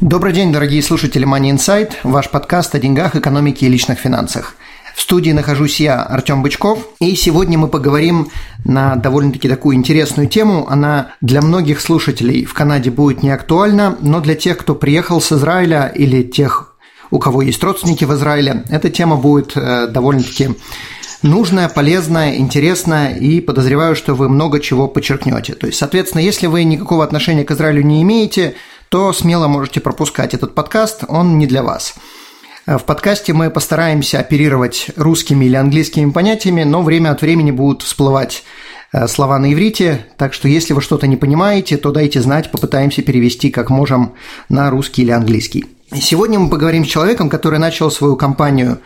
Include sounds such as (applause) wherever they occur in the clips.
Добрый день, дорогие слушатели Money Insight, ваш подкаст о деньгах, экономике и личных финансах. В студии нахожусь я, Артем Бычков, и сегодня мы поговорим на довольно-таки такую интересную тему. Она для многих слушателей в Канаде будет не актуальна, но для тех, кто приехал с Израиля или тех, у кого есть родственники в Израиле, эта тема будет э, довольно-таки нужная, полезная, интересная, и подозреваю, что вы много чего подчеркнете. То есть, соответственно, если вы никакого отношения к Израилю не имеете, то смело можете пропускать этот подкаст, он не для вас. В подкасте мы постараемся оперировать русскими или английскими понятиями, но время от времени будут всплывать э, слова на иврите, так что если вы что-то не понимаете, то дайте знать, попытаемся перевести как можем на русский или английский. Сегодня мы поговорим с человеком, который начал свою компанию,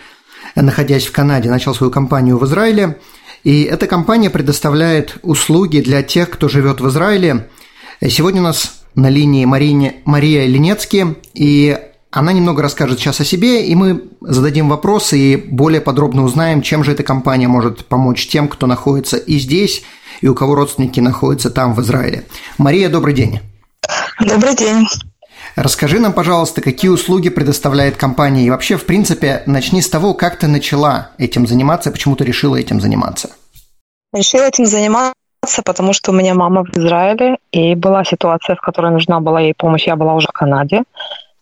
находясь в Канаде, начал свою компанию в Израиле, и эта компания предоставляет услуги для тех, кто живет в Израиле. Сегодня у нас на линии Марине, Мария Ленецки, и она немного расскажет сейчас о себе, и мы зададим вопросы и более подробно узнаем, чем же эта компания может помочь тем, кто находится и здесь, и у кого родственники находятся там, в Израиле. Мария, добрый день. Добрый день. Расскажи нам, пожалуйста, какие услуги предоставляет компания, и вообще, в принципе, начни с того, как ты начала этим заниматься, почему ты решила этим заниматься. Решила этим заниматься потому что у меня мама в Израиле, и была ситуация, в которой нужна была ей помощь, я была уже в Канаде.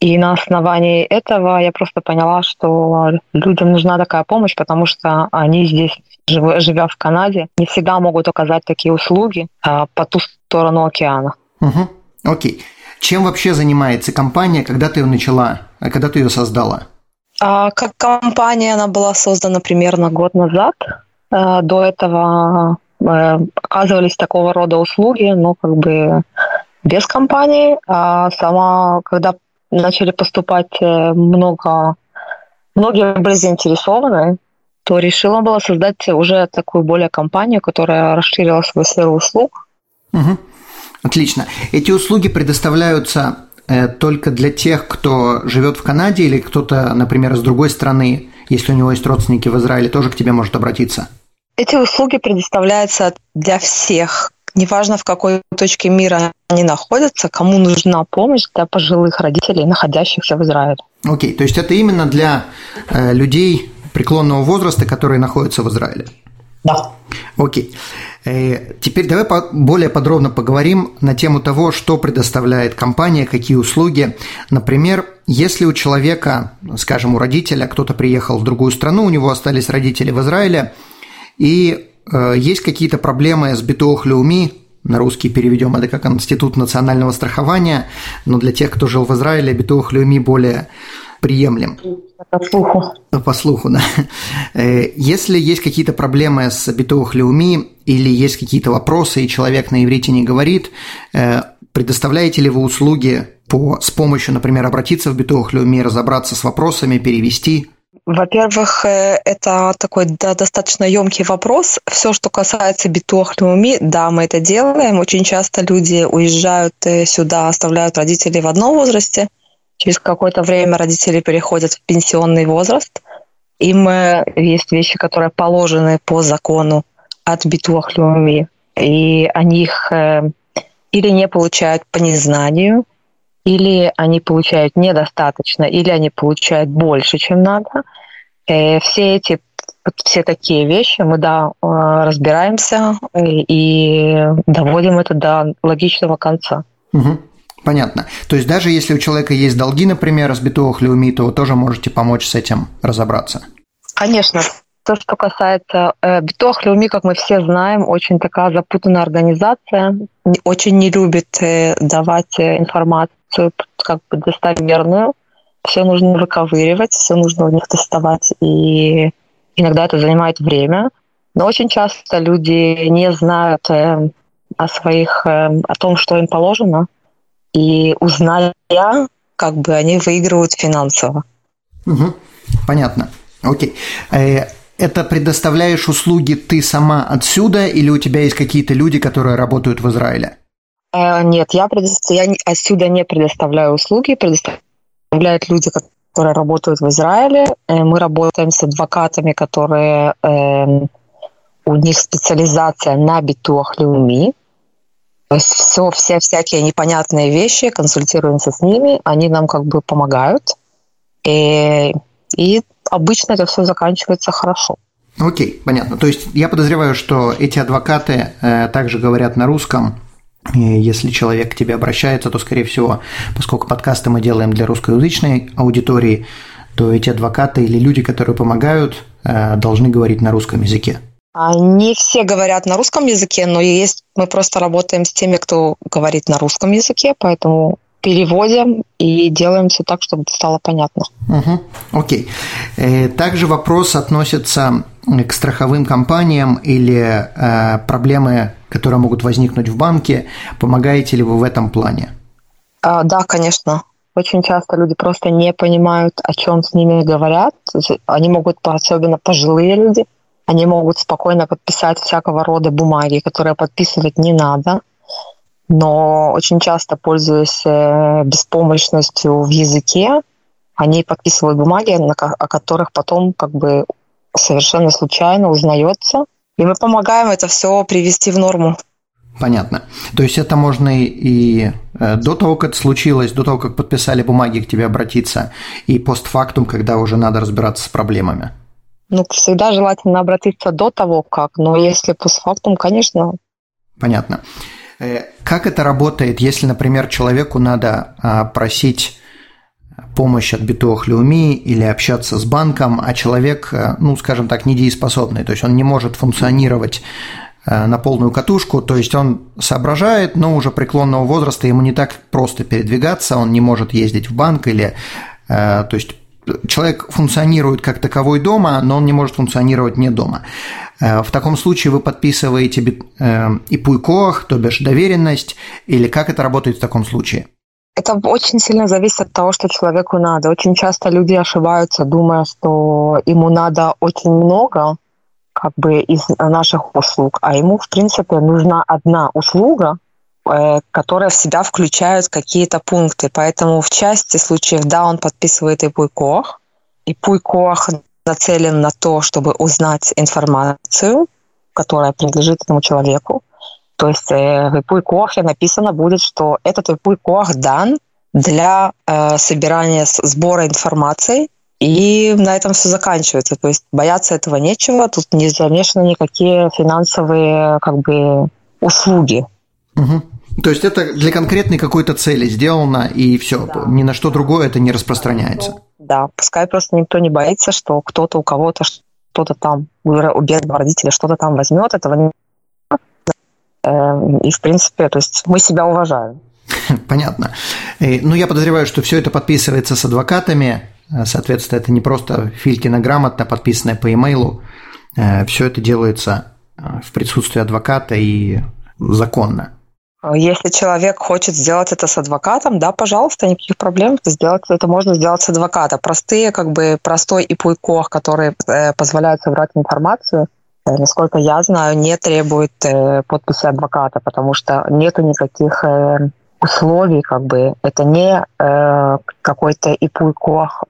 И на основании этого я просто поняла, что людям нужна такая помощь, потому что они здесь, живя в Канаде, не всегда могут оказать такие услуги а, по ту сторону океана. Угу. Окей. Чем вообще занимается компания, когда ты ее начала, когда ты ее создала? А, как компания она была создана примерно год назад. А, до этого оказывались такого рода услуги, но как бы без компании. А сама, когда начали поступать э, много, многие были заинтересованы, то решила была создать уже такую более компанию, которая расширила свою сферу услуг. Угу. Отлично. Эти услуги предоставляются э, только для тех, кто живет в Канаде или кто-то, например, из другой страны, если у него есть родственники в Израиле, тоже к тебе может обратиться? Эти услуги предоставляются для всех, неважно в какой точке мира они находятся, кому нужна помощь для пожилых родителей, находящихся в Израиле. Окей, okay, то есть это именно для э, людей преклонного возраста, которые находятся в Израиле? Да. Окей. Okay. Э, теперь давай по- более подробно поговорим на тему того, что предоставляет компания, какие услуги. Например, если у человека, скажем, у родителя, кто-то приехал в другую страну, у него остались родители в Израиле – и э, есть какие-то проблемы с битох Леуми, на русский переведем это как Институт национального страхования, но для тех, кто жил в Израиле, битох Леуми более приемлем. По слуху. По слуху, да. Э, если есть какие-то проблемы с битох Леуми или есть какие-то вопросы, и человек на иврите не говорит, э, предоставляете ли вы услуги по, с помощью, например, обратиться в битох Леуми, разобраться с вопросами, перевести? Во-первых, э, это такой да, достаточно емкий вопрос. Все, что касается битуахлюми, да, мы это делаем. Очень часто люди уезжают э, сюда, оставляют родителей в одном возрасте. Через какое-то время родители переходят в пенсионный возраст. Им э, есть вещи, которые положены по закону от битуахлюми, и они их или не получают по незнанию, или они получают недостаточно, или они получают больше, чем надо. Э, все эти все такие вещи мы да э, разбираемся э, и доводим это до логичного конца. Угу. Понятно. То есть даже если у человека есть долги, например, с битовых леуми, то вы тоже можете помочь с этим разобраться? Конечно. То, что касается э, Битох Леуми, как мы все знаем, очень такая запутанная организация, очень не любит э, давать информацию как бы достоверную. Все нужно выковыривать, все нужно у них доставать, и иногда это занимает время. Но очень часто люди не знают э, о своих, э, о том, что им положено, и узная, как бы они выигрывают финансово. Угу. Понятно. Окей. Э, это предоставляешь услуги ты сама отсюда или у тебя есть какие-то люди, которые работают в Израиле? Э, нет, я, предостав... я отсюда не предоставляю услуги, предоставляют люди, которые работают в Израиле. Э, мы работаем с адвокатами, которые э, у них специализация на битуах люми. То есть все, все всякие непонятные вещи, консультируемся с ними, они нам как бы помогают. И, и обычно это все заканчивается хорошо. Окей, понятно. То есть я подозреваю, что эти адвокаты э, также говорят на русском. Если человек к тебе обращается, то, скорее всего, поскольку подкасты мы делаем для русскоязычной аудитории, то эти адвокаты или люди, которые помогают, э, должны говорить на русском языке. Не все говорят на русском языке, но есть мы просто работаем с теми, кто говорит на русском языке, поэтому переводим и делаем все так, чтобы стало понятно. Угу. Окей. Э, также вопрос относится к страховым компаниям или э, проблемы, которые могут возникнуть в банке. Помогаете ли вы в этом плане? А, да, конечно. Очень часто люди просто не понимают, о чем с ними говорят. Они могут, особенно пожилые люди, они могут спокойно подписать всякого рода бумаги, которые подписывать не надо. Но очень часто, пользуясь э, беспомощностью в языке, они подписывают бумаги, о которых потом как бы совершенно случайно узнается. И мы помогаем это все привести в норму. Понятно. То есть это можно и э, до того, как это случилось, до того, как подписали бумаги, к тебе обратиться, и постфактум, когда уже надо разбираться с проблемами. Ну, всегда желательно обратиться до того, как, но если постфактум, конечно. Понятно. Э, как это работает, если, например, человеку надо а, просить помощь от Битуах Леуми или общаться с банком, а человек, э, ну, скажем так, недееспособный, то есть он не может функционировать э, на полную катушку, то есть он соображает, но уже преклонного возраста ему не так просто передвигаться, он не может ездить в банк или, то есть человек функционирует как таковой дома, но он не может функционировать не дома. Э, в таком случае вы подписываете э, и пуйкох, то бишь доверенность, или как это работает в таком случае? Это очень сильно зависит от того, что человеку надо. Очень часто люди ошибаются, думая, что ему надо очень много как бы из наших услуг, а ему, в принципе, нужна одна услуга, Э, которые в себя включают какие-то пункты. Поэтому в части случаев, да, он подписывает и пуйкох, и пуйкох нацелен на то, чтобы узнать информацию, которая принадлежит этому человеку. То есть э, в пуйкохе написано будет, что этот пуйкох дан для э, собирания, сбора информации, и на этом все заканчивается. То есть бояться этого нечего, тут не замешаны никакие финансовые как бы услуги. Угу. То есть это для конкретной какой-то цели сделано, и все, да. ни на что другое это не распространяется. Да, пускай просто никто не боится, что кто-то у кого-то что-то там, у бедного родителя что-то там возьмет, этого и, в принципе, то есть мы себя уважаем. (laughs) Понятно. Э, ну, я подозреваю, что все это подписывается с адвокатами, э, соответственно, это не просто Филькина грамотно, подписанная по имейлу, э, все это делается в присутствии адвоката и законно. Если человек хочет сделать это с адвокатом, да, пожалуйста, никаких проблем. Сделать, это можно сделать с адвоката. Простые, как бы простой и пуйкох, который э, позволяет собрать информацию, э, насколько я знаю, не требует э, подписи адвоката, потому что нету никаких э, условий, как бы. Это не э, какой-то и пуйкох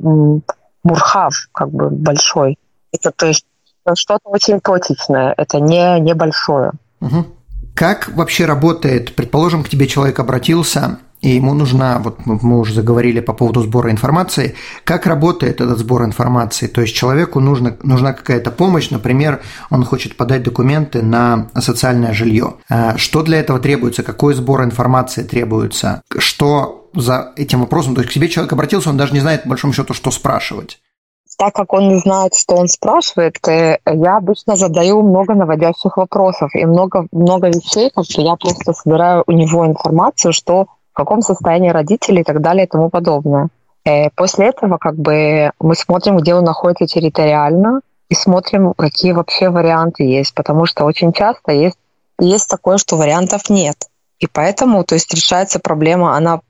мурхав, как бы большой. Это то есть что-то очень точечное, это не небольшое. Угу. Как вообще работает, предположим, к тебе человек обратился, и ему нужна, вот мы уже заговорили по поводу сбора информации, как работает этот сбор информации? То есть человеку нужно, нужна какая-то помощь, например, он хочет подать документы на социальное жилье. А что для этого требуется? Какой сбор информации требуется? Что за этим вопросом? То есть к себе человек обратился, он даже не знает, по большому счету, что спрашивать так как он не знает, что он спрашивает, э, я обычно задаю много наводящих вопросов и много, много вещей, как бы я просто собираю у него информацию, что каком состоянии родители и так далее и тому подобное. Э, после этого как бы мы смотрим, где он находится территориально, и смотрим, какие вообще варианты есть, потому что очень часто есть, есть такое, что вариантов нет. И поэтому, то есть решается проблема, она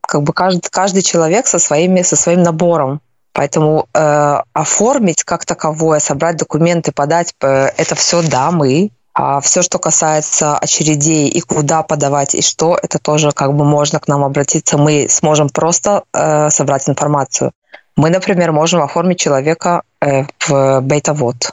как бы каждый, каждый человек со, своими, со своим набором Поэтому э, оформить как таковое, собрать документы, подать, э, это все да, мы. А все, что касается очередей и куда подавать и что, это тоже как бы можно к нам обратиться. Мы сможем просто э, собрать информацию. Мы, например, можем оформить человека э, в бета-вот.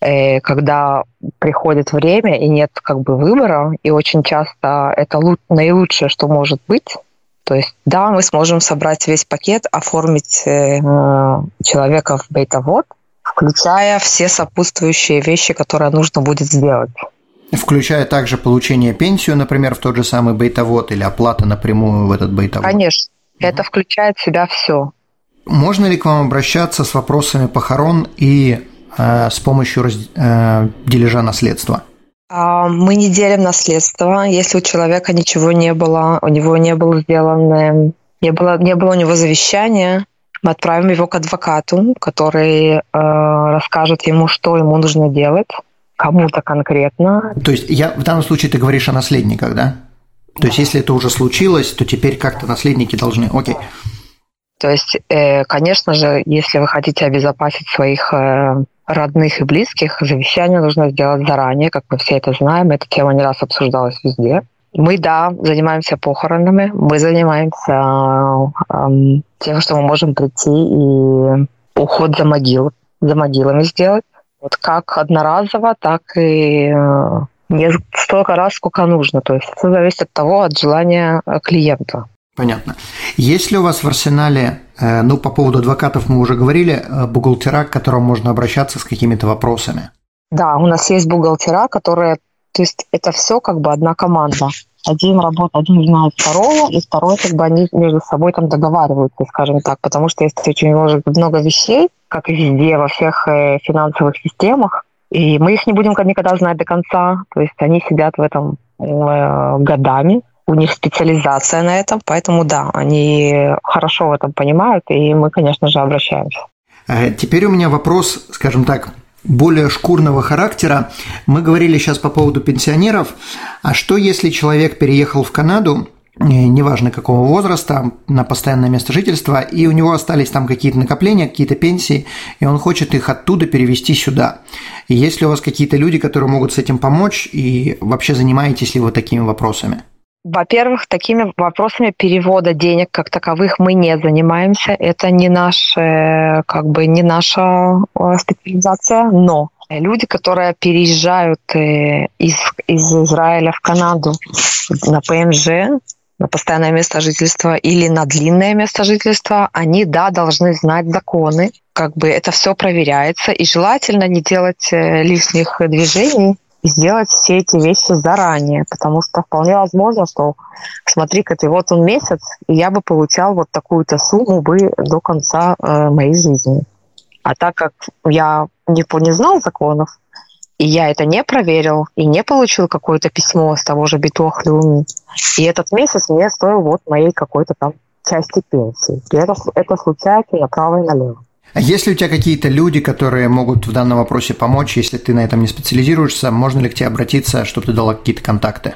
Э, когда приходит время и нет как бы выбора, и очень часто это наилучшее, что может быть, то есть, да, мы сможем собрать весь пакет, оформить э, человека в бета-вот, включая все сопутствующие вещи, которые нужно будет сделать. Включая также получение пенсию, например, в тот же самый бейтовод или оплата напрямую в этот бейтовод? Конечно, угу. это включает в себя все. Можно ли к вам обращаться с вопросами похорон и э, с помощью раз, э, дележа наследства? А, мы не делим наследство. Если у человека ничего не было, у него не было сделано, не было, не было у него завещания, мы отправим его к адвокату, который э, расскажет ему, что ему нужно делать, кому-то конкретно. То есть я в данном случае ты говоришь о наследниках, да? То есть если это уже случилось, то теперь как-то наследники должны. Окей. То есть, э, конечно же, если вы хотите обезопасить своих э, родных и близких, завещание нужно сделать заранее, как мы все это знаем. Эта тема не раз обсуждалась везде. Мы, да, занимаемся похоронами, мы занимаемся эм, тем, что мы можем прийти и уход за могил, за могилами сделать. Вот как одноразово, так и э, не столько раз, сколько нужно. То есть все зависит от того, от желания клиента. Понятно. Есть ли у вас в арсенале, э, ну, по поводу адвокатов мы уже говорили, э, бухгалтера, к которым можно обращаться с какими-то вопросами? Да, у нас есть бухгалтера, которые, то есть это все как бы одна команда. Один работает, один знает второго, и второй как бы они между собой там договариваются, скажем так, потому что есть очень много вещей, как и везде, во всех э, финансовых системах, и мы их не будем никогда знать до конца, то есть они сидят в этом годами, у них специализация на этом, поэтому да, они хорошо в этом понимают, и мы, конечно же, обращаемся. А теперь у меня вопрос, скажем так, более шкурного характера. Мы говорили сейчас по поводу пенсионеров. А что, если человек переехал в Канаду, э, неважно какого возраста, на постоянное место жительства, и у него остались там какие-то накопления, какие-то пенсии, и он хочет их оттуда перевести сюда. И есть ли у вас какие-то люди, которые могут с этим помочь, и вообще занимаетесь ли вы такими вопросами? Во-первых, такими вопросами перевода денег как таковых мы не занимаемся. Это не, наш, как бы, не наша э, специализация, но люди, которые переезжают э, из, из Израиля в Канаду на ПМЖ, на постоянное место жительства или на длинное место жительства, они, да, должны знать законы, как бы это все проверяется, и желательно не делать э, лишних движений, сделать все эти вещи заранее, потому что вполне возможно, что смотри-ка ты, вот он месяц, и я бы получал вот такую-то сумму бы до конца э, моей жизни. А так как я не, не знал законов, и я это не проверил, и не получил какое-то письмо с того же Битуахлюми, и этот месяц мне стоил вот моей какой-то там части пенсии. И это, это случается направо и налево. А есть ли у тебя какие-то люди, которые могут в данном вопросе помочь, если ты на этом не специализируешься? Можно ли к тебе обратиться, чтобы ты дала какие-то контакты?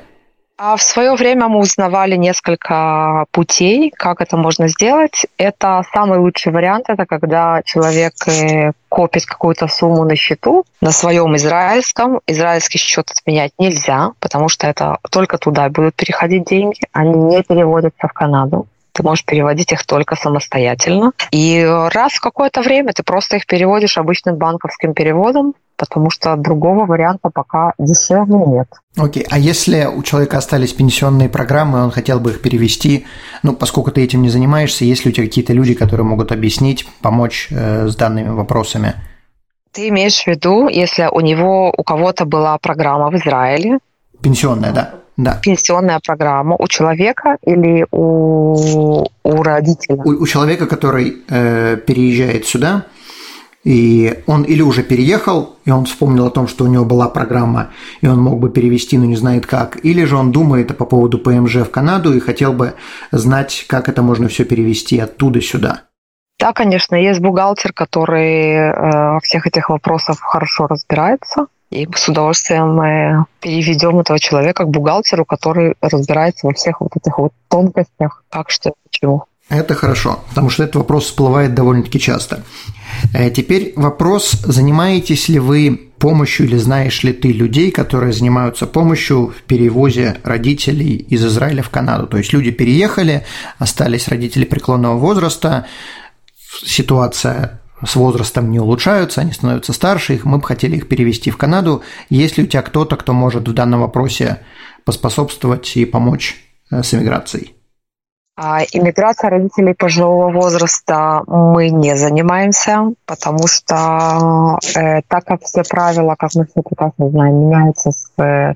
А в свое время мы узнавали несколько путей, как это можно сделать. Это самый лучший вариант, это когда человек э, копит какую-то сумму на счету, на своем израильском. Израильский счет отменять нельзя, потому что это только туда будут переходить деньги, они не переводятся в Канаду ты можешь переводить их только самостоятельно. И раз в какое-то время ты просто их переводишь обычным банковским переводом, потому что другого варианта пока дешевле нет. Окей, okay. а если у человека остались пенсионные программы, он хотел бы их перевести, ну, поскольку ты этим не занимаешься, есть ли у тебя какие-то люди, которые могут объяснить, помочь э, с данными вопросами? Ты имеешь в виду, если у него, у кого-то была программа в Израиле? Пенсионная, да да. пенсионная программа у человека или у, у родителя? У, у человека, который э, переезжает сюда, и он или уже переехал, и он вспомнил о том, что у него была программа, и он мог бы перевести, но не знает как, или же он думает по поводу ПМЖ в Канаду и хотел бы знать, как это можно все перевести оттуда сюда. Да, конечно, есть бухгалтер, который э, всех этих вопросах хорошо разбирается. И с удовольствием мы переведем этого человека к бухгалтеру, который разбирается во всех вот этих вот тонкостях, как что чего. Это хорошо, потому что этот вопрос всплывает довольно-таки часто. Э, теперь вопрос, занимаетесь ли вы помощью или знаешь ли ты людей, которые занимаются помощью в перевозе родителей из Израиля в Канаду? То есть люди переехали, остались родители преклонного возраста, ситуация с возрастом не улучшаются, они становятся старше, их, мы бы хотели их перевести в Канаду. Есть ли у тебя кто-то, кто может в данном вопросе поспособствовать и помочь э, с эмиграцией? А иммиграция родителей пожилого возраста мы не занимаемся, потому что э, так как все правила, как мы все прекрасно знаем, меняются с, э,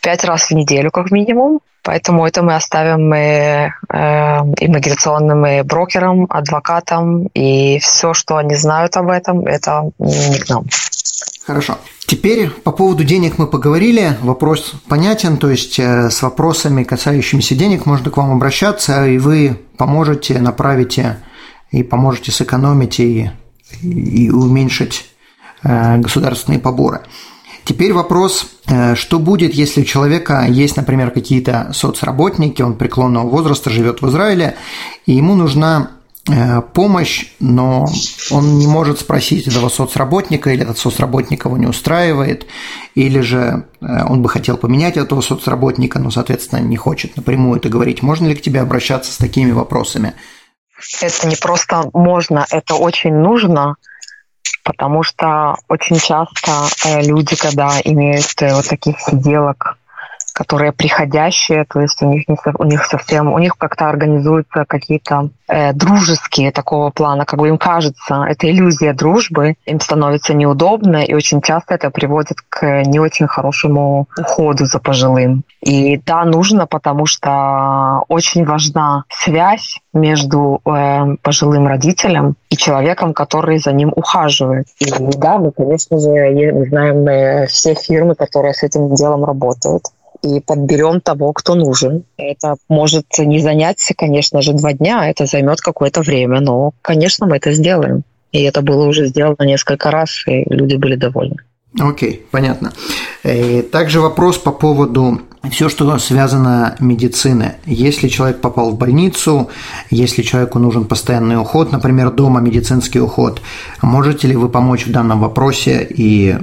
пять раз в неделю как минимум, поэтому это мы оставим э, э, иммиграционным брокерам, адвокатам, и все, что они знают об этом, это не к нам. Хорошо. Теперь по поводу денег мы поговорили. Вопрос понятен, то есть э, с вопросами, касающимися денег, можно к вам обращаться, и вы поможете, направите и поможете сэкономить и, и уменьшить э, государственные поборы. Теперь вопрос, э, что будет, если у человека есть, например, какие-то соцработники, он преклонного возраста, живет в Израиле, и ему нужна помощь, но он не может спросить этого соцработника, или этот соцработник его не устраивает, или же э, он бы хотел поменять этого соцработника, но, соответственно, не хочет напрямую это говорить. Можно ли к тебе обращаться с такими вопросами? Это не просто можно, это очень нужно, потому что очень часто э, люди, когда имеют вот таких сиделок, которые приходящие, то есть у них, не, у них совсем, у них как-то организуются какие-то э, дружеские такого плана, как бы им кажется, это иллюзия дружбы, им становится неудобно, и очень часто это приводит к не очень хорошему уходу за пожилым. И да, нужно, потому что очень важна связь между э, пожилым родителем и человеком, который за ним ухаживает. И да, мы, конечно же, мы знаем э, все фирмы, которые с этим делом работают и подберем того, кто нужен. Это может не занять, конечно же, два дня, это займет какое-то время, но, конечно, мы это сделаем. И это было уже сделано несколько раз, и люди были довольны. Окей, okay, понятно. И также вопрос по поводу все, что связано медицины. Если человек попал в больницу, если человеку нужен постоянный уход, например, дома медицинский уход, можете ли вы помочь в данном вопросе и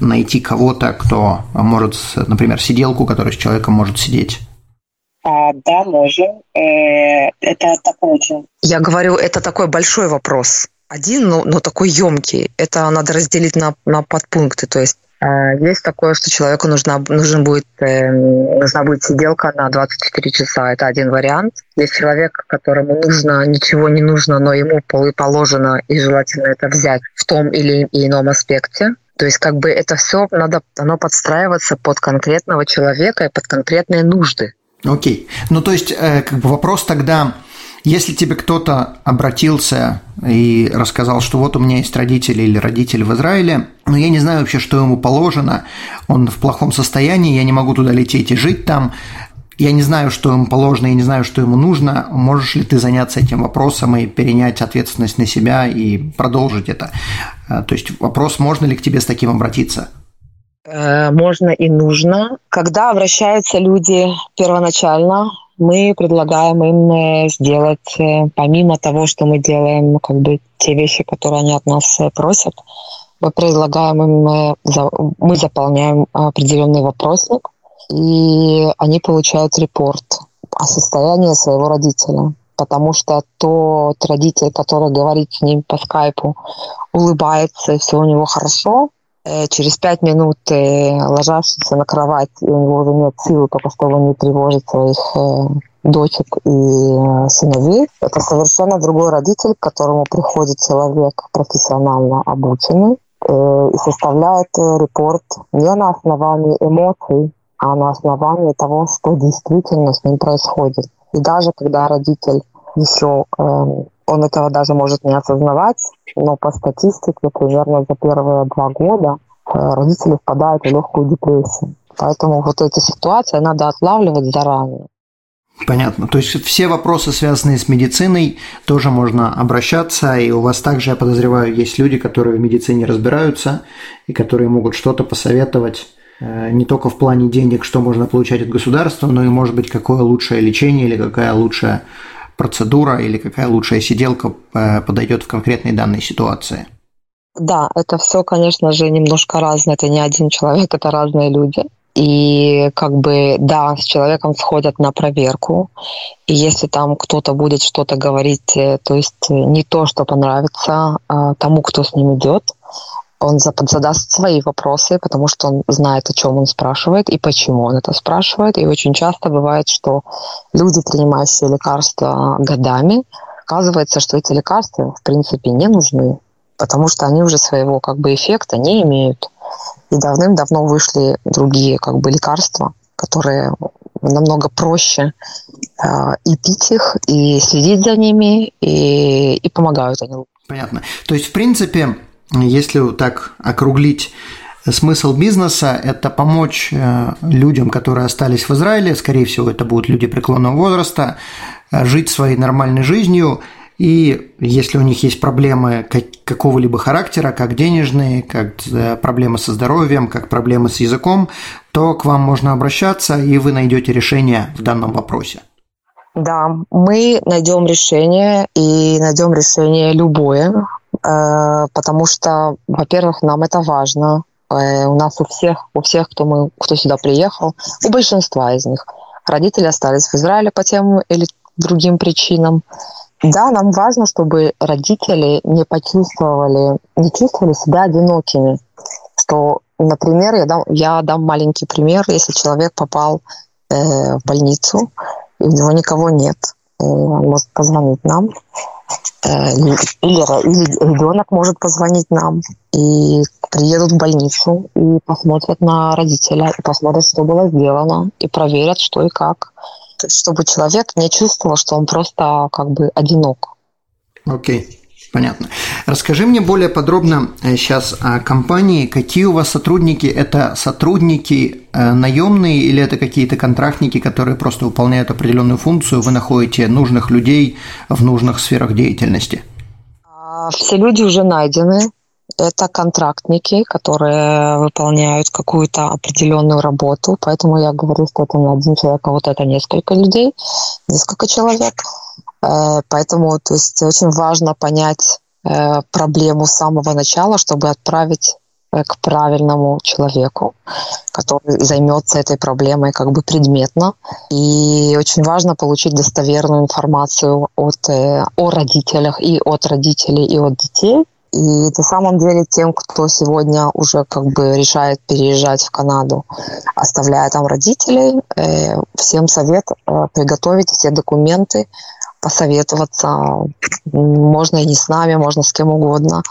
найти кого-то, кто может, например, сиделку, которая с человеком может сидеть? А, да, можем. Э, это такой очень... Я говорю, это такой большой вопрос. Один, но, но такой емкий. Это надо разделить на, на подпункты. То есть есть такое, что человеку нужна, нужен будет, э, нужна будет сиделка на 24 часа. Это один вариант. Есть человек, которому нужно, ничего не нужно, но ему положено и желательно это взять в том или ином аспекте. То есть как бы это все надо, оно подстраиваться под конкретного человека и под конкретные нужды. Окей. Ну то есть э, как бы вопрос тогда, если тебе кто-то обратился и рассказал, что вот у меня есть родители или родители в Израиле, но я не знаю вообще, что ему положено, он в плохом состоянии, я не могу туда лететь и жить там, я не знаю, что ему положено, я не знаю, что ему нужно. Можешь ли ты заняться этим вопросом и перенять ответственность на себя и продолжить это? А, то есть вопрос, можно ли к тебе с таким обратиться? Э, можно и нужно. Когда обращаются люди первоначально, мы предлагаем им э, сделать, э, помимо того, что мы делаем, как бы те вещи, которые они от нас просят, мы предлагаем им, мы заполняем определенный вопросник, и они получают репорт о состоянии своего родителя. Потому что тот родитель, который говорит с ним по скайпу, улыбается, и все у него хорошо, э, через пять минут э, ложащийся на кровать, и у него уже нет сил, только чтобы не тревожить своих э, дочек и сыновей. Это совершенно другой родитель, к которому приходит человек профессионально обученный и составляет репорт не на основании эмоций, а на основании того, что действительно с ним происходит. И даже когда родитель еще, э, он этого даже может не осознавать, но по статистике примерно за первые два года э, родители впадают в легкую депрессию. Поэтому вот эти ситуации надо отлавливать заранее. Понятно. То есть все вопросы, связанные с медициной, тоже можно обращаться, и у вас также, я подозреваю, есть люди, которые в медицине разбираются и которые могут что-то посоветовать Э, не только в плане денег, что можно получать от государства, но и, может быть, какое лучшее лечение или какая лучшая процедура или какая лучшая сиделка э, подойдет в конкретной данной ситуации? Да, это все, конечно же, немножко разное. Это не один человек, это разные люди. И как бы, да, с человеком сходят на проверку. И если там кто-то будет что-то говорить, э, то есть э, не то, что понравится а, тому, кто с ним идет, он задаст свои вопросы, потому что он знает, о чем он спрашивает и почему он это спрашивает. И очень часто бывает, что люди, принимающие лекарства годами, оказывается, что эти лекарства в принципе не нужны, потому что они уже своего как бы эффекта не имеют. И давным-давно вышли другие как бы лекарства, которые намного проще э, и пить их, и следить за ними, и, и помогают они. Понятно. То есть, в принципе, если так округлить Смысл бизнеса – это помочь э, людям, которые остались в Израиле, скорее всего, это будут люди преклонного возраста, э, жить своей нормальной жизнью – и если у них есть проблемы какого-либо характера, как денежные, как э, проблемы со здоровьем, как проблемы с языком, то к вам можно обращаться, и вы найдете решение в данном вопросе. Да, мы найдем решение и найдем решение любое, потому что, во-первых, нам это важно. Э, у нас у всех, у всех, кто мы, кто сюда приехал, у большинства из них родители остались в Израиле по тем или другим причинам. Да, нам важно, чтобы родители не почувствовали, не чувствовали себя одинокими. Что, например, я дам, я дам маленький пример, если человек попал э, в больницу, и у него никого нет, э, он может позвонить нам, э, или, ребенок может позвонить нам, и приедут в больницу, и посмотрят на родителя, и посмотрят, что было сделано, и проверят, что и как чтобы человек не чувствовал, что он просто как бы одинок. Окей. Okay. Понятно. Расскажи мне более подробно сейчас э, о компании. Какие у вас сотрудники? Это сотрудники э, наемные или это какие-то контрактники, которые просто выполняют определенную функцию? Вы находите нужных людей в нужных сферах деятельности? А, все люди уже найдены. Это контрактники, которые выполняют какую-то определенную работу, поэтому я говорю, что это не один человек, а вот это несколько людей, несколько человек. Э, поэтому то есть, очень важно понять э, проблему с самого начала, чтобы отправить э, к правильному человеку, который займется этой проблемой как бы предметно. И очень важно получить достоверную информацию от, о родителях и от родителей, и от детей, и на самом деле тем, кто сегодня уже как бы решает переезжать в Канаду, оставляя там родителей, всем совет приготовить все документы, посоветоваться. Можно и не с нами, можно с кем угодно.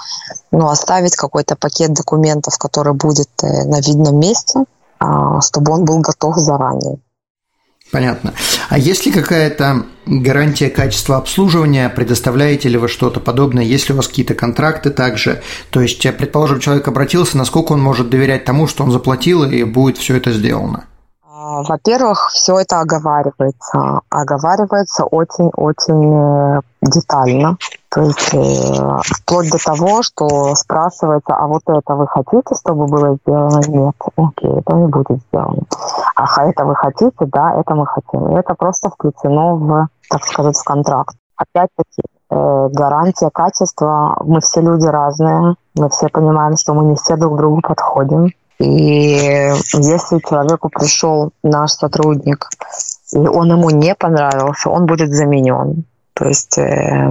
Но оставить какой-то пакет документов, который будет э, на видном месте, э, чтобы он был готов заранее. Понятно. А есть ли какая-то гарантия качества обслуживания? Предоставляете ли вы что-то подобное? Есть ли у вас какие-то контракты также? То есть, предположим, человек обратился, насколько он может доверять тому, что он заплатил, и будет все это сделано? А, во-первых, все это оговаривается. Оговаривается очень-очень э, детально. То есть э, вплоть до того, что спрашивается, а вот это вы хотите, чтобы было сделано? Нет. Окей, это не будет сделано. А это вы хотите? Да, это мы хотим. И это просто включено в, так сказать, в контракт. Опять-таки, э, гарантия качества. Мы все люди разные. Мы все понимаем, что мы не все друг другу подходим. И если человеку пришел наш сотрудник, и он ему не понравился, он будет заменен. То есть э,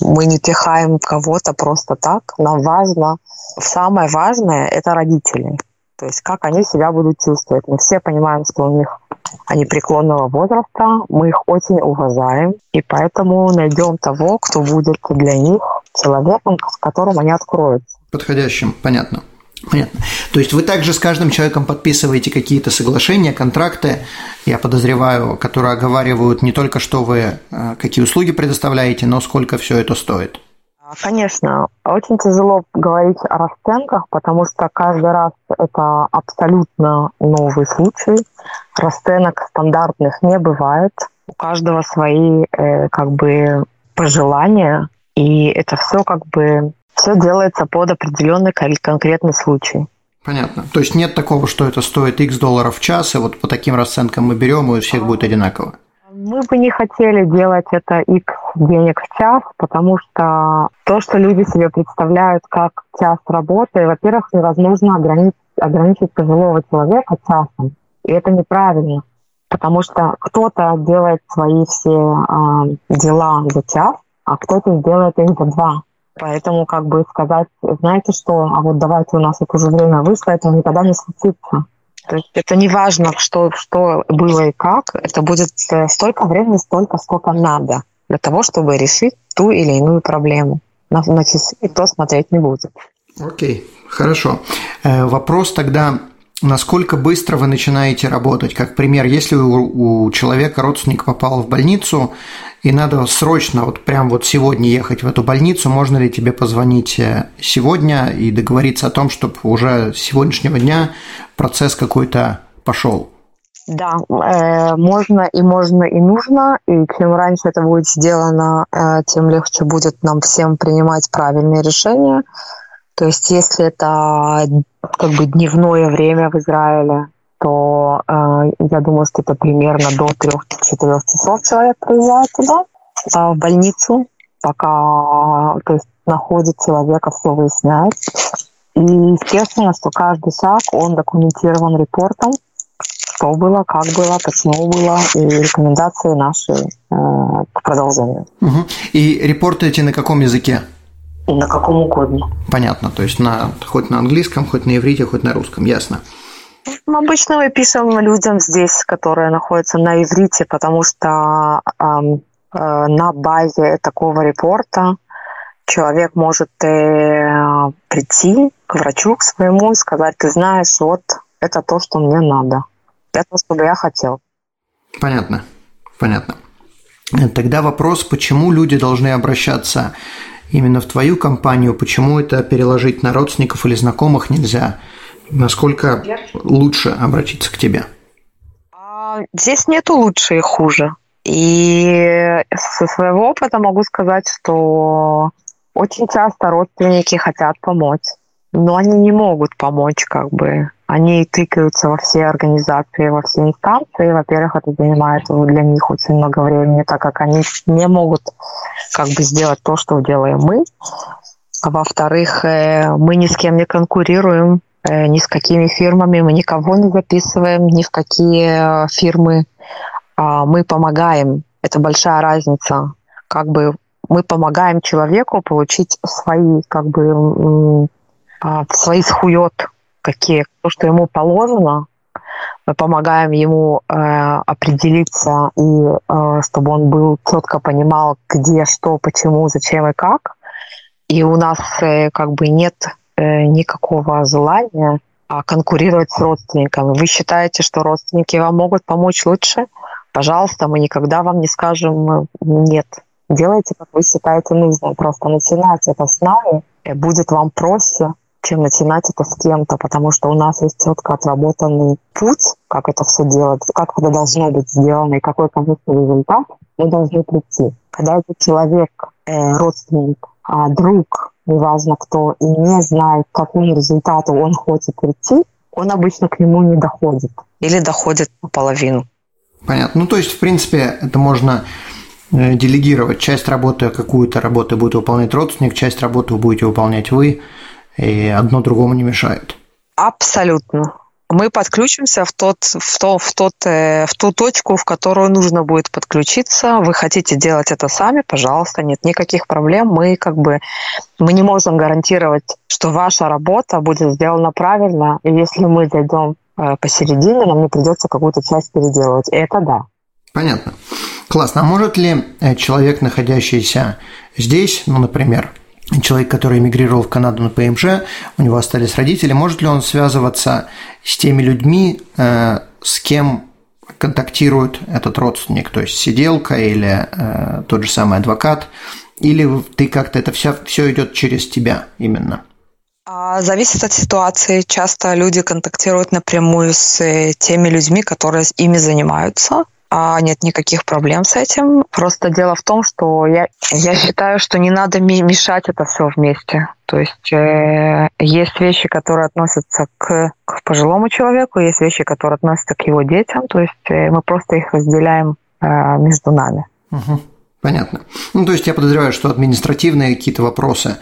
мы не пихаем кого-то просто так. Нам важно, самое важное – это родители. То есть как они себя будут чувствовать. Мы все понимаем, что у них они преклонного возраста, мы их очень уважаем, и поэтому найдем того, кто будет для них человеком, с которым они откроются. Подходящим, понятно. Понятно. То есть вы также с каждым человеком подписываете какие-то соглашения, контракты, я подозреваю, которые оговаривают не только, что вы, э, какие услуги предоставляете, но сколько все это стоит. Конечно, очень тяжело говорить о расценках, потому что каждый раз это абсолютно новый случай. Расценок стандартных не бывает. У каждого свои э, как бы пожелания, и это все как бы все делается под определенный конкретный случай. Понятно. То есть нет такого, что это стоит X долларов в час, и вот по таким расценкам мы берем, и у всех будет одинаково? Мы бы не хотели делать это X денег в час, потому что то, что люди себе представляют как час работы, во-первых, невозможно ограничить, ограничить пожилого человека часом. И это неправильно, потому что кто-то делает свои все э, дела за час, а кто-то сделает их за два. Поэтому как бы сказать, знаете что, а вот давайте у нас это уже время вышло, это никогда не случится. То есть это не важно, что, что было и как, это будет э, столько времени, столько, сколько надо для того, чтобы решить ту или иную проблему. На, часы никто смотреть не будет. Окей, хорошо. Э, вопрос тогда, насколько быстро вы начинаете работать? Как пример, если у, у человека родственник попал в больницу, и надо срочно, вот прям вот сегодня ехать в эту больницу, можно ли тебе позвонить э, сегодня и договориться о том, чтобы уже с сегодняшнего дня процесс какой-то пошел? Да, э, можно и можно и нужно, и чем раньше это будет сделано, э, тем легче будет нам всем принимать правильные решения. То есть, если это как бы дневное время в Израиле, то э, я думаю, что это примерно до 3-4 часов человек приезжает туда, э, в больницу, пока то есть, находит человека, все выясняет. И естественно, что каждый шаг, он документирован репортом, что было, как было, почему было, и рекомендации наши э, к продолжению. Угу. И репорты эти на каком языке? На каком угодно. Понятно, то есть на, хоть на английском, хоть на иврите, хоть на русском, ясно. Обычно мы пишем людям здесь, которые находятся на иврите, потому что э, э, на базе такого репорта человек может э, прийти к врачу, к своему, и сказать, ты знаешь, вот это то, что мне надо. Это что бы я хотел. Понятно, понятно. Тогда вопрос, почему люди должны обращаться именно в твою компанию, почему это переложить на родственников или знакомых нельзя? Насколько лучше обратиться к тебе? А, здесь нету лучше и хуже. И со своего опыта могу сказать, что очень часто родственники хотят помочь, но они не могут помочь как бы. Они тыкаются во все организации, во все инстанции. Во-первых, это занимает для них очень много времени, так как они не могут как бы сделать то, что делаем мы. А во-вторых, э, мы ни с кем не конкурируем, Э, ни с какими фирмами, мы никого не записываем, ни в какие э, фирмы. А, мы помогаем. Это большая разница. Как бы мы помогаем человеку получить свои, как бы, а, свои схует, какие, то, что ему положено. Мы помогаем ему э, определиться и э, чтобы он был четко понимал, где, что, почему, зачем и как. И у нас э, как бы нет Э, никакого желания а, конкурировать с родственниками. Вы считаете, что родственники вам могут помочь лучше? Пожалуйста, мы никогда вам не скажем э, нет. Делайте, как вы считаете нужным. Просто начинать это с нами будет вам проще, чем начинать это с кем-то, потому что у нас есть четко отработанный путь, как это все делать, как это должно быть сделано и какой конечный результат мы должны прийти. Когда этот человек, э, родственник, а друг, неважно кто, и не знает, к какому результату он хочет прийти, он обычно к нему не доходит. Или доходит наполовину. Понятно. Ну, то есть, в принципе, это можно э, делегировать. Часть работы, какую-то работу будет выполнять родственник, часть работы будете выполнять вы, и одно другому не мешает. Абсолютно мы подключимся в, тот, в, то, в, тот, э, в ту точку, в которую нужно будет подключиться. Вы хотите делать это сами, пожалуйста, нет никаких проблем. Мы как бы мы не можем гарантировать, что ваша работа будет сделана правильно, и если мы зайдем э, посередине, нам не придется какую-то часть переделывать. Это да. Понятно. Классно. А может ли э, человек, находящийся здесь, ну, например, человек, который эмигрировал в Канаду на ПМЖ, у него остались родители, может ли он связываться с теми людьми, э, с кем контактирует этот родственник, то есть сиделка или э, тот же самый адвокат, или ты как-то это все, все идет через тебя именно? А, зависит от ситуации. Часто люди контактируют напрямую с э, теми людьми, которые ими занимаются а нет никаких проблем с этим. Просто дело в том, что я, я считаю, что не надо мешать это все вместе. То есть э, есть вещи, которые относятся к, к пожилому человеку, есть вещи, которые относятся к его детям. То есть э, мы просто их разделяем между нами. Угу. Понятно. Ну, то есть я подозреваю, что административные какие-то вопросы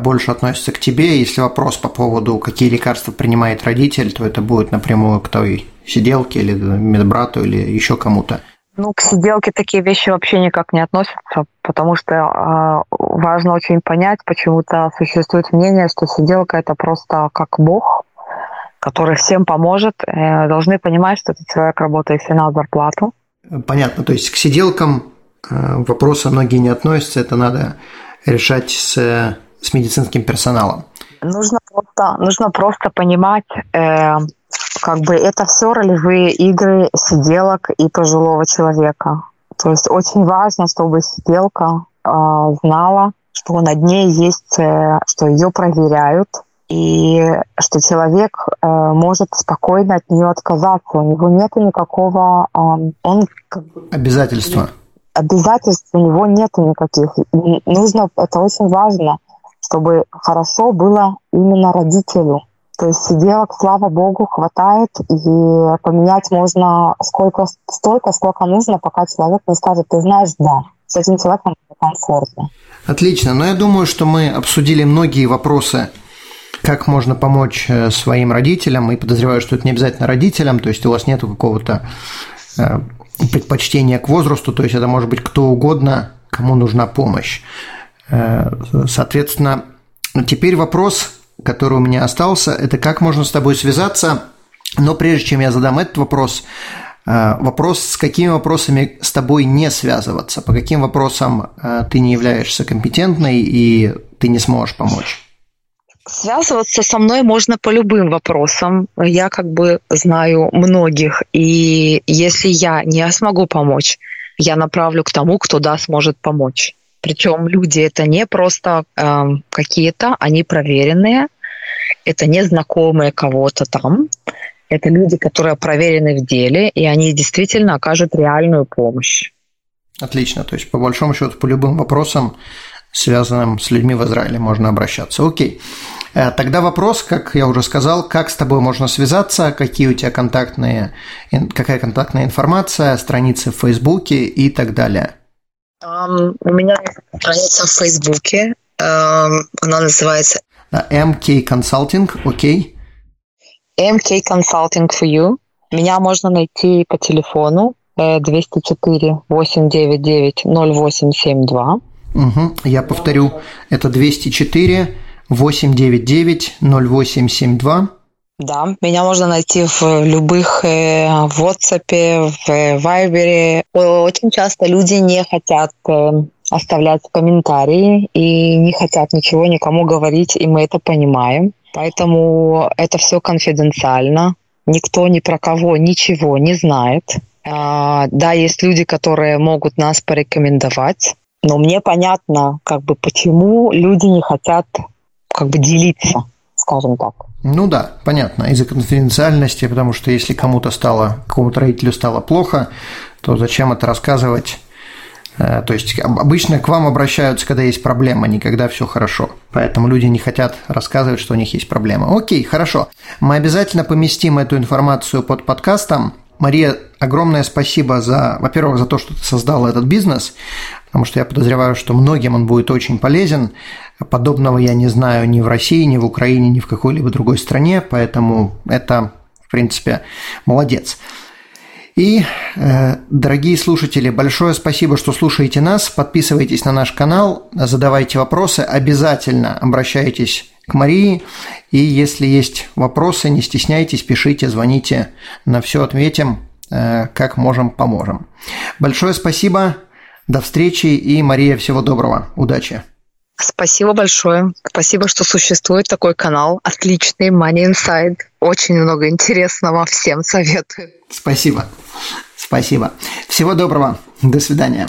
больше относятся к тебе. Если вопрос по поводу, какие лекарства принимает родитель, то это будет напрямую к той сиделке или медбрату или еще кому-то. Ну, к сиделке такие вещи вообще никак не относятся, потому что э, важно очень понять, почему-то существует мнение, что сиделка это просто как бог, который всем поможет. Э, должны понимать, что этот человек работает все на зарплату. Понятно, то есть к сиделкам э, вопросы многие не относятся, это надо решать с, с медицинским персоналом. Нужно просто, нужно просто понимать, э, как бы это все ролевые игры сиделок и пожилого человека. То есть очень важно, чтобы сиделка э, знала, что над ней есть, э, что ее проверяют, и что человек э, может спокойно от нее отказаться. У него нет никакого... Э, он как бы, Обязательства. Обязательств у него нет никаких. И нужно, это очень важно, чтобы хорошо было именно родителю. То есть сиделок, слава богу, хватает, и поменять можно сколько, столько, сколько нужно, пока человек не скажет, ты знаешь, да, с этим человеком комфортно. Отлично. Но я думаю, что мы обсудили многие вопросы, как можно помочь э, своим родителям, и подозреваю, что это не обязательно родителям, то есть у вас нет какого-то э, предпочтения к возрасту, то есть это может быть кто угодно, кому нужна помощь. Э, соответственно, теперь вопрос, который у меня остался, это как можно с тобой связаться. Но прежде чем я задам этот вопрос, э, вопрос, с какими вопросами с тобой не связываться, по каким вопросам э, ты не являешься компетентной и ты не сможешь помочь. Связываться со мной можно по любым вопросам. Я как бы знаю многих, и если я не смогу помочь, я направлю к тому, кто да сможет помочь. Причем люди это не просто э, какие-то, они проверенные, это не знакомые кого-то там, это люди, которые проверены в деле, и они действительно окажут реальную помощь. Отлично, то есть по большому счету по любым вопросам, связанным с людьми в Израиле, можно обращаться. Окей. Э, тогда вопрос, как я уже сказал, как с тобой можно связаться, какие у тебя контактные, какая контактная информация, страницы в Фейсбуке и так далее. Um, у меня есть страница в Фейсбуке. Um, она называется MK Consulting, окей. Okay. MK Consulting for You. Меня можно найти по телефону 204 899 0872. Угу. Я повторю, это 204 899 0872. Да, меня можно найти в любых э, в WhatsApp, в Viber. Очень часто люди не хотят э, оставлять комментарии и не хотят ничего никому говорить, и мы это понимаем. Поэтому это все конфиденциально. Никто ни про кого ничего не знает. А, да, есть люди, которые могут нас порекомендовать, но мне понятно, как бы, почему люди не хотят как бы делиться, скажем так. Ну да, понятно, из-за конфиденциальности, потому что если кому-то стало, какому-то родителю стало плохо, то зачем это рассказывать? Э, то есть обычно к вам обращаются, когда есть проблема, не когда все хорошо. Поэтому люди не хотят рассказывать, что у них есть проблема. Окей, хорошо. Мы обязательно поместим эту информацию под подкастом. Мария, огромное спасибо за, во-первых, за то, что ты создала этот бизнес, потому что я подозреваю, что многим он будет очень полезен. Подобного я не знаю ни в России, ни в Украине, ни в какой-либо другой стране, поэтому это, в принципе, молодец. И, э, дорогие слушатели, большое спасибо, что слушаете нас. Подписывайтесь на наш канал, задавайте вопросы, обязательно обращайтесь к Марии. И если есть вопросы, не стесняйтесь, пишите, звоните, на все ответим, э, как можем, поможем. Большое спасибо, до встречи и, Мария, всего доброго, удачи! Спасибо большое. Спасибо, что существует такой канал. Отличный Money Inside. Очень много интересного. Всем советую. Спасибо. Спасибо. Всего доброго. До свидания.